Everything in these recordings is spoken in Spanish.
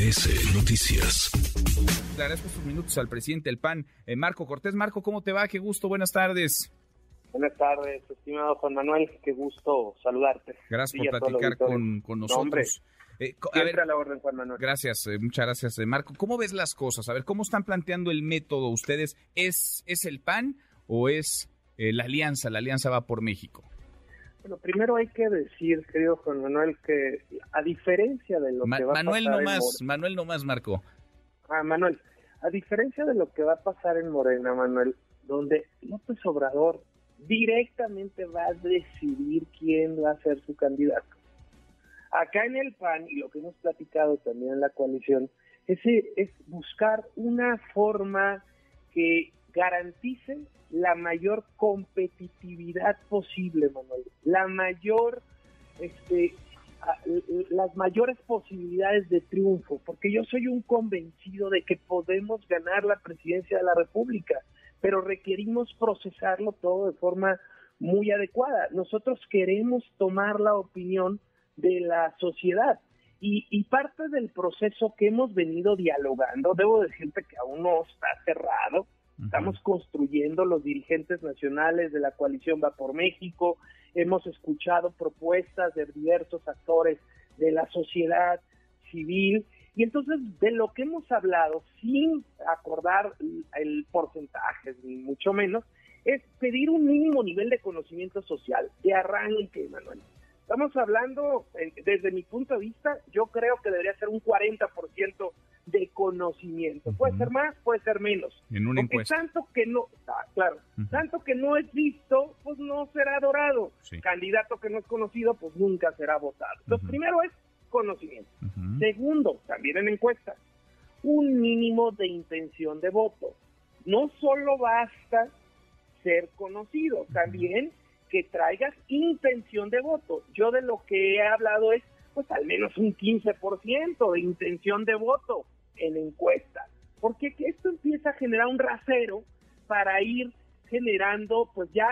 MBS Noticias. Le agradezco estos minutos al presidente del PAN, eh, Marco Cortés. Marco, ¿cómo te va? Qué gusto, buenas tardes. Buenas tardes, estimado Juan Manuel, qué gusto saludarte. Gracias por platicar con, con, nosotros. Eh, a, ver, a la orden, Juan Manuel. Gracias, eh, muchas gracias, eh, Marco. ¿Cómo ves las cosas? A ver, ¿cómo están planteando el método ustedes? ¿Es, es el PAN o es eh, la alianza? La alianza va por México. Bueno, primero hay que decir, querido Juan Manuel, que a diferencia de lo que va Manuel a pasar no más, Manuel no más, Marco. Ah, Manuel, a diferencia de lo que va a pasar en Morena, Manuel, donde López Obrador directamente va a decidir quién va a ser su candidato. Acá en el PAN, y lo que hemos platicado también en la coalición, es, es buscar una forma que garantice la mayor competitividad posible, Manuel, la mayor, este, las mayores posibilidades de triunfo, porque yo soy un convencido de que podemos ganar la presidencia de la República, pero requerimos procesarlo todo de forma muy adecuada. Nosotros queremos tomar la opinión de la sociedad y, y parte del proceso que hemos venido dialogando, debo decirte que aún no está cerrado, Estamos construyendo los dirigentes nacionales de la coalición Va por México, hemos escuchado propuestas de diversos actores de la sociedad civil. Y entonces de lo que hemos hablado, sin acordar el porcentaje, ni mucho menos, es pedir un mínimo nivel de conocimiento social, de arranque, Manuel. Estamos hablando, desde mi punto de vista, yo creo que debería ser un 40% de conocimiento. Puede ser más, puede ser menos. En una Porque tanto que no, ah, claro, tanto que no es visto, pues no será adorado. Candidato que no es conocido, pues nunca será votado. Entonces, primero es conocimiento. Segundo, también en encuestas, un mínimo de intención de voto. No solo basta ser conocido, también que traigas intención de voto. Yo de lo que he hablado es pues al menos un 15% de intención de voto en encuesta, porque esto empieza a generar un rasero para ir generando pues ya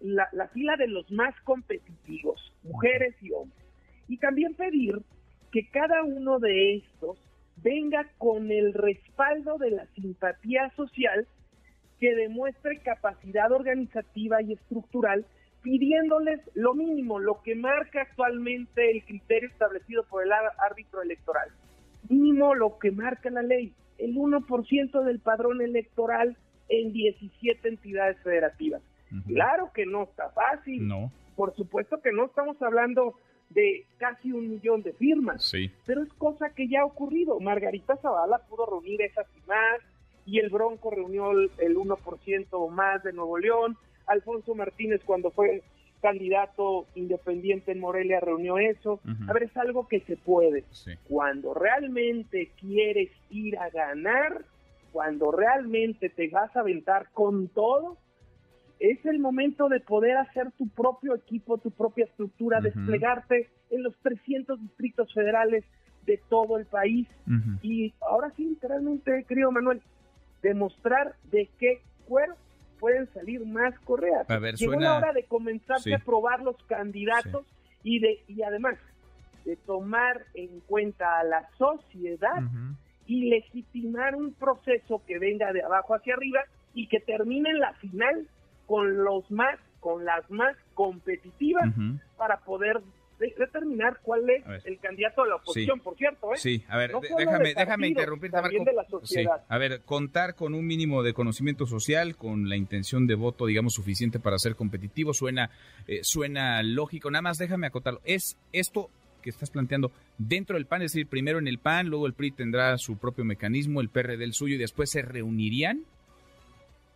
la fila de los más competitivos, mujeres y hombres. Y también pedir que cada uno de estos venga con el respaldo de la simpatía social que demuestre capacidad organizativa y estructural pidiéndoles lo mínimo, lo que marca actualmente el criterio establecido por el árbitro electoral. Mínimo lo que marca la ley, el 1% del padrón electoral en 17 entidades federativas. Claro que no está fácil. No. Por supuesto que no estamos hablando de casi un millón de firmas. Sí. Pero es cosa que ya ha ocurrido. Margarita Zavala pudo reunir esas y más, y el Bronco reunió el, el 1% o más de Nuevo León, Alfonso Martínez cuando fue candidato independiente en Morelia reunió eso. A ver, es algo que se puede. Cuando realmente quieres ir a ganar, cuando realmente te vas a aventar con todo, es el momento de poder hacer tu propio equipo, tu propia estructura, desplegarte en los 300 distritos federales de todo el país. Y ahora sí, literalmente, querido Manuel, demostrar de qué cuero pueden salir más correas. A ver, Llegó la hora de comenzar a probar los candidatos y de y además de tomar en cuenta a la sociedad y legitimar un proceso que venga de abajo hacia arriba y que termine en la final con los más con las más competitivas para poder determinar cuál es el candidato de la oposición, por cierto. ¿eh? Sí, a ver, déjame, déjame. De la sociedad. Sí. A ver, contar con un mínimo de conocimiento social, con la intención de voto, digamos, suficiente para ser competitivo, suena, eh, suena lógico. Nada más déjame acotarlo. ¿Es esto que estás planteando dentro del PAN? Es decir, primero en el PAN, luego el PRI tendrá su propio mecanismo, el PRD el suyo, y después se reunirían.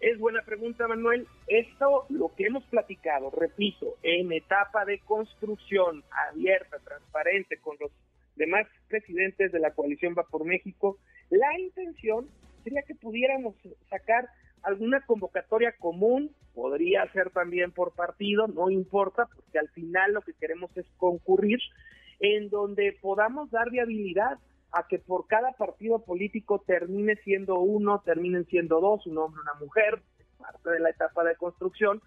Es buena pregunta, Manuel. Esto, lo que hemos platicado, repito, en etapa de construcción abierta, transparente, con los demás presidentes de la coalición Va por México, la intención sería que pudiéramos sacar alguna convocatoria común, podría ser también por partido, no importa, porque al final lo que queremos es concurrir, en donde podamos dar viabilidad a que por cada partido político termine siendo uno, terminen siendo dos, un hombre, una mujer, parte de la etapa de construcción,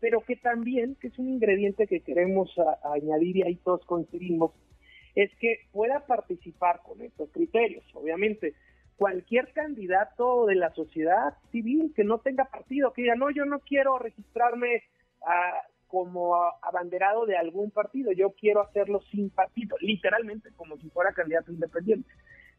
pero que también, que es un ingrediente que queremos añadir y ahí todos coincidimos, es que pueda participar con estos criterios. Obviamente, cualquier candidato de la sociedad civil que no tenga partido, que diga, no, yo no quiero registrarme ah, como abanderado de algún partido, yo quiero hacerlo sin partido, literalmente como si fuera candidato independiente,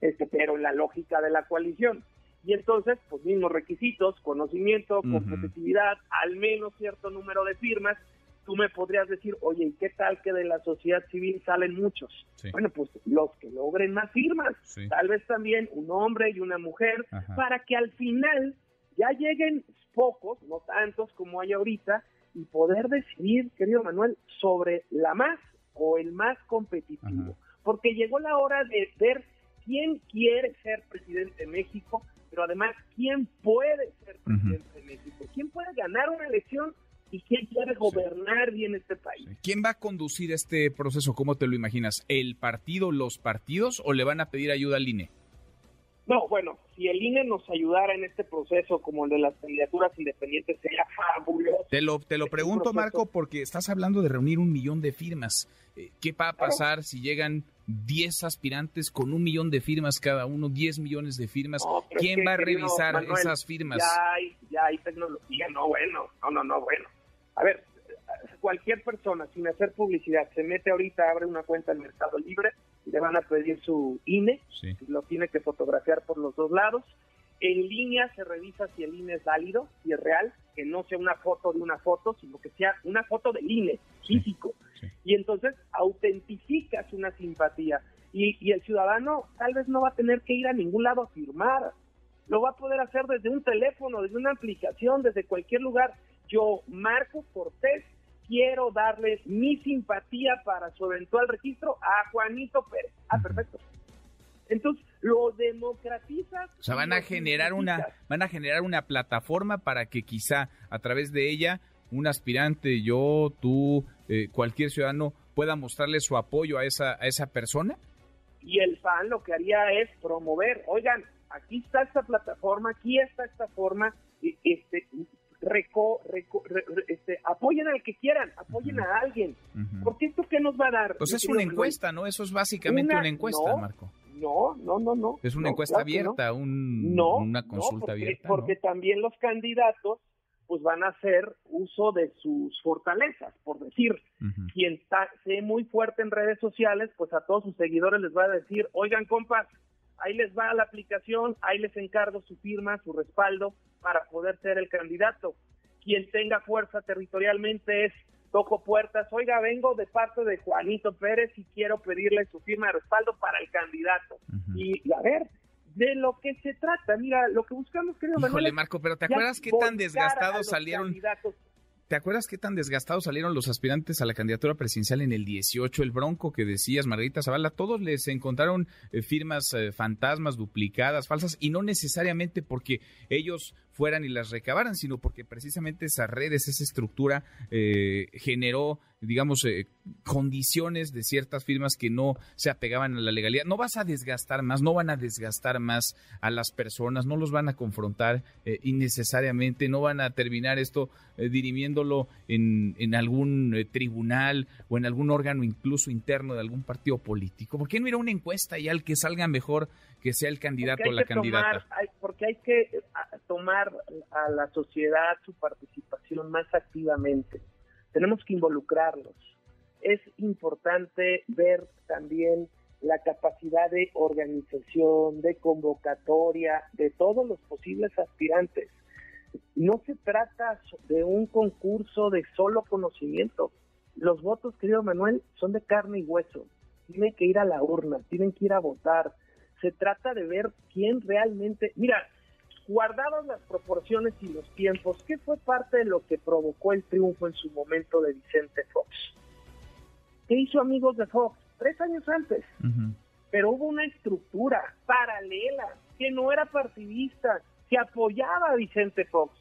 este, pero en la lógica de la coalición. Y entonces, pues mismos requisitos, conocimiento, competitividad, al menos cierto número de firmas, tú me podrías decir, oye, ¿y qué tal que de la sociedad civil salen muchos? Bueno, pues los que logren más firmas, tal vez también un hombre y una mujer, para que al final ya lleguen pocos, no tantos como hay ahorita, y poder decidir, querido Manuel, sobre la más o el más competitivo. Porque llegó la hora de ver quién quiere ser presidente de México, pero además quién puede ser presidente de México, quién puede ganar una elección y quién quiere gobernar bien este país. ¿Quién va a conducir este proceso? ¿Cómo te lo imaginas? ¿El partido, los partidos o le van a pedir ayuda al INE? No, bueno, si el INE nos ayudara en este proceso como el de las candidaturas independientes sería fabuloso. Te lo, te lo pregunto, Marco, porque estás hablando de reunir un millón de firmas. Eh, ¿Qué va a pasar si llegan 10 aspirantes con un millón de firmas cada uno, 10 millones de firmas? ¿Quién va a revisar esas firmas? Ya hay, ya hay tecnología, no, bueno, no, no, no, bueno. A ver, cualquier persona sin hacer publicidad se mete ahorita, abre una cuenta en Mercado Libre, le van a pedir su INE, lo tiene que fotografiar por los dos lados. En línea se revisa si el INE es válido, si es real, que no sea una foto de una foto, sino que sea una foto del INE físico. Y entonces autentificas una simpatía. Y, y el ciudadano tal vez no va a tener que ir a ningún lado a firmar. Lo va a poder hacer desde un teléfono, desde una aplicación, desde cualquier lugar. Yo, Marco Cortés, quiero darle mi simpatía para su eventual registro a Juanito Pérez. Ah, perfecto. Entonces, lo democratizas. O sea, van a generar una van a generar una plataforma para que quizá a través de ella un aspirante, yo, tú, eh, cualquier ciudadano pueda mostrarle su apoyo a esa a esa persona. Y el PAN lo que haría es promover, oigan, aquí está esta plataforma, aquí está esta forma, este, reco, este, apoyen al que quieran, apoyen a alguien. Porque esto qué nos va a dar. Pues es una encuesta, ¿no? Eso es básicamente una, encuesta, Marco. No, no, no, no. Es una encuesta abierta, un, una consulta abierta. Porque también los candidatos pues van a hacer uso de sus fortalezas, por decir, quien sé muy fuerte en redes sociales, pues a todos sus seguidores les va a decir, oigan compas, ahí les va la aplicación, ahí les encargo su firma, su respaldo para poder ser el candidato. Quien tenga fuerza territorialmente es toco puertas, oiga, vengo de parte de Juanito Pérez y quiero pedirle su firma de respaldo para el candidato. y, a ver, de lo que se trata, mira, lo que buscamos, creo, Híjole, Marco, pero ¿te acuerdas qué tan desgastados salieron? ¿Te acuerdas qué tan desgastados salieron los aspirantes a la candidatura presidencial en el 18? El Bronco que decías, Margarita Zavala, todos les encontraron eh, firmas eh, fantasmas, duplicadas, falsas, y no necesariamente porque ellos fueran y las recabaran, sino porque precisamente esas redes, esa estructura eh, generó digamos, eh, condiciones de ciertas firmas que no se apegaban a la legalidad. No vas a desgastar más, no van a desgastar más a las personas, no los van a confrontar eh, innecesariamente, no van a terminar esto eh, dirimiéndolo en, en algún tribunal o en algún órgano incluso interno de algún partido político. ¿Por qué no ir a una encuesta y al que salga mejor que sea el candidato o la candidata? porque hay que tomar a la sociedad su participación más activamente tenemos que involucrarlos. Es importante ver también la capacidad de organización, de convocatoria de todos los posibles aspirantes. No se trata de un concurso de solo conocimiento. Los votos, querido Manuel, son de carne y hueso. Tienen que ir a la urna, tienen que ir a votar. Se trata de ver quién realmente... Mira, guardadas las proporciones y los tiempos, ¿qué fue parte de lo que provocó el triunfo en su momento de Vicente Fox? ¿Qué hizo amigos de Fox? Tres años antes. Pero hubo una estructura paralela que no era partidista, que apoyaba a Vicente Fox.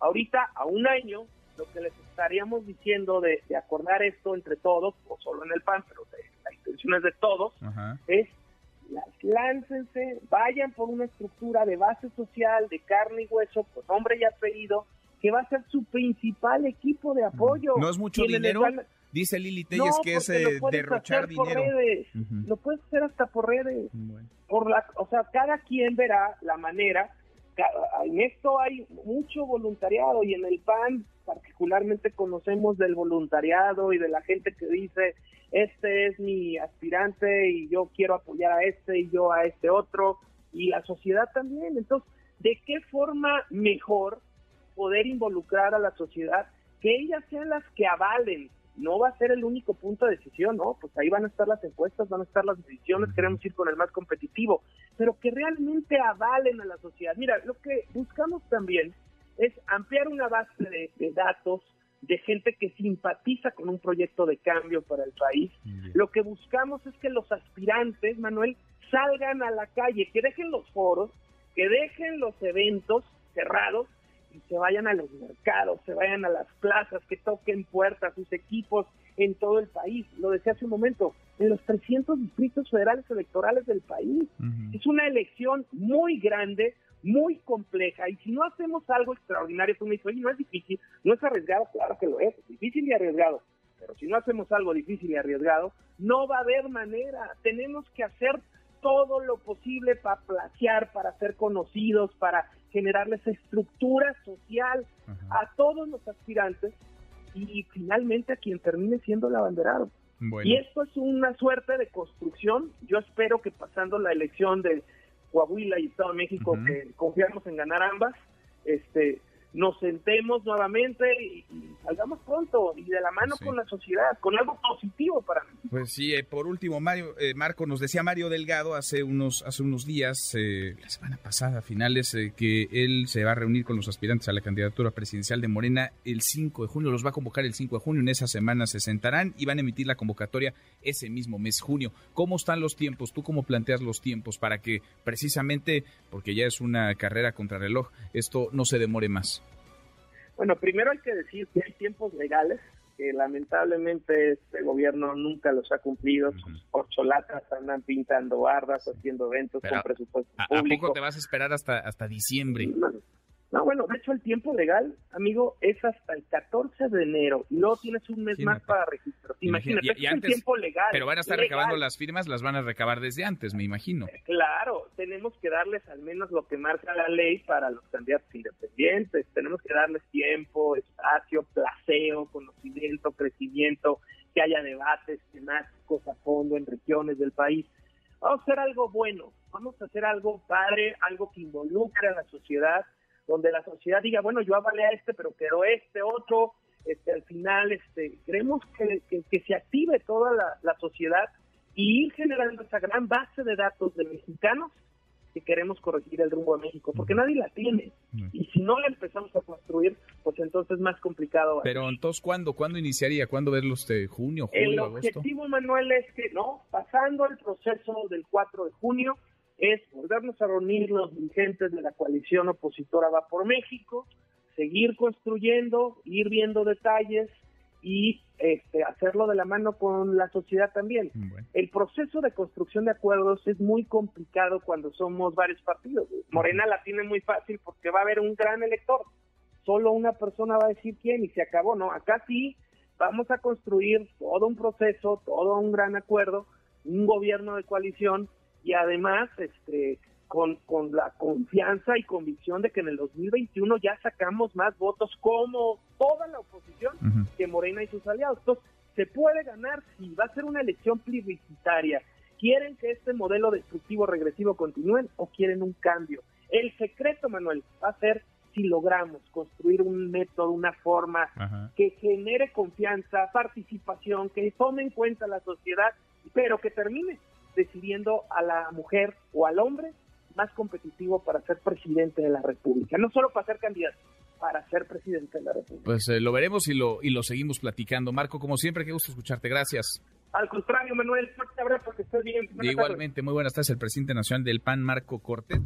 Ahorita, a un año, lo que les estaríamos diciendo de, acordar esto entre todos, o solo en el PAN, pero de, la intención es de todos, es láncense, vayan por una estructura de base social, de carne y hueso, con nombre y apellido, que va a ser su principal equipo de apoyo. ¿No es mucho dinero? Dice Lili Telles que es eh, derrochar dinero. Lo puedes hacer hasta por redes. Por la, o sea, cada quien verá la manera. En esto hay mucho voluntariado y en el PAN particularmente conocemos del voluntariado y de la gente que dice, este es mi aspirante y yo quiero apoyar a este y yo a este otro y la sociedad también. Entonces, ¿de qué forma mejor poder involucrar a la sociedad? Que ellas sean las que avalen. No va a ser el único punto de decisión, ¿no? Pues ahí van a estar las encuestas, van a estar las decisiones, queremos ir con el más competitivo, pero que realmente avalen a la sociedad. Mira, lo que buscamos también es ampliar una base de, datos de gente que simpatiza con un proyecto de cambio para el país. Lo que buscamos es que los aspirantes, Manuel, salgan a la calle, que dejen los foros, que dejen los eventos cerrados se vayan a los mercados, se vayan a las plazas, que toquen puertas, sus equipos en todo el país. Lo decía hace un momento, en los 300 distritos federales electorales del país. Es una elección muy grande, muy compleja, y si no hacemos algo extraordinario, tú me dices, oye, no es difícil, no es arriesgado, claro que lo es, es difícil y arriesgado, pero si no hacemos algo difícil y arriesgado, no va a haber manera. Tenemos que hacer todo lo posible para plagiar, para ser conocidos, para generarles estructura social a todos los aspirantes y finalmente a quien termine siendo el abanderado. Y esto es una suerte de construcción. Yo espero que pasando la elección de Coahuila y Estado de México, que confiamos en ganar ambas, este, nos sentemos nuevamente y, salgamos pronto y de la mano con la sociedad, con algo positivo para mí. Pues sí, eh, por último, Mario, eh, Marco, nos decía Mario Delgado hace unos, hace unos días, eh, la semana pasada, a finales, que él se va a reunir con los aspirantes a la candidatura presidencial de Morena el 5 de junio, los va a convocar el 5 de junio, en esa semana se sentarán y van a emitir la convocatoria ese mismo mes, junio. ¿Cómo están los tiempos? ¿Tú cómo planteas los tiempos para que precisamente, porque ya es una carrera contra reloj, esto no se demore más? Bueno, primero hay que decir que hay tiempos legales que lamentablemente este gobierno nunca los ha cumplido. Sus corcholatas andan pintando bardas, haciendo eventos con presupuesto público. ¿A poco te vas a esperar hasta, hasta diciembre? No, bueno, de hecho el tiempo legal, amigo, es hasta el 14 de enero y luego tienes un mes más para registrar. Imagínate, es el tiempo legal. Pero van a estar recabando las firmas, las van a recabar desde antes, me imagino. Eh, claro, tenemos que darles al menos lo que marca la ley para los candidatos independientes. Tenemos que darles tiempo, espacio, placeo, conocimiento, crecimiento, que haya debates temáticos a fondo en regiones del país. Vamos a hacer algo bueno, vamos a hacer algo padre, algo que involucre a la sociedad donde la sociedad diga, bueno, yo avalé a este, pero quedó este otro, este, al final este, queremos que, que, se active toda la, la, sociedad y ir generando esa gran base de datos de mexicanos que queremos corregir el rumbo de México, porque nadie la tiene. Y si no la empezamos a construir, pues entonces es más complicado. Pero entonces, ¿cuándo? ¿Cuándo iniciaría? ¿Cuándo verlo usted? ¿Junio, julio, El objetivo, Manuel, es que, no, pasando el proceso del 4 de junio, es volvernos a reunir los dirigentes de la coalición opositora Va por México, seguir construyendo, ir viendo detalles y este, hacerlo de la mano con la sociedad también. El proceso de construcción de acuerdos es muy complicado cuando somos varios partidos. Morena la tiene muy fácil porque va a haber un gran elector. Solo una persona va a decir quién y se acabó. No, acá sí vamos a construir todo un proceso, todo un gran acuerdo, un gobierno de coalición y además este con, con la confianza y convicción de que en el 2021 ya sacamos más votos como toda la oposición que Morena y sus aliados. Entonces, se puede ganar si va a ser una elección plebiscitaria. ¿Quieren que este modelo destructivo regresivo continúe o quieren un cambio? El secreto, Manuel, va a ser si logramos construir un método, una forma que genere confianza, participación, que tome en cuenta la sociedad, pero que termine decidiendo a la mujer o al hombre más competitivo para ser presidente de la República. No solo para ser candidato, para ser presidente de la República. Pues eh, lo veremos y lo, y lo seguimos platicando. Marco, como siempre, qué gusto escucharte. Gracias. Al contrario, Manuel, fuerte abrazo, que estés bien. Igualmente, muy buenas tardes, el presidente nacional del PAN, Marco Cortés.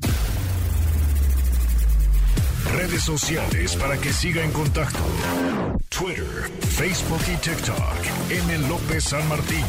Redes sociales para que siga en contacto: Twitter, Facebook y TikTok. M. López San Martín.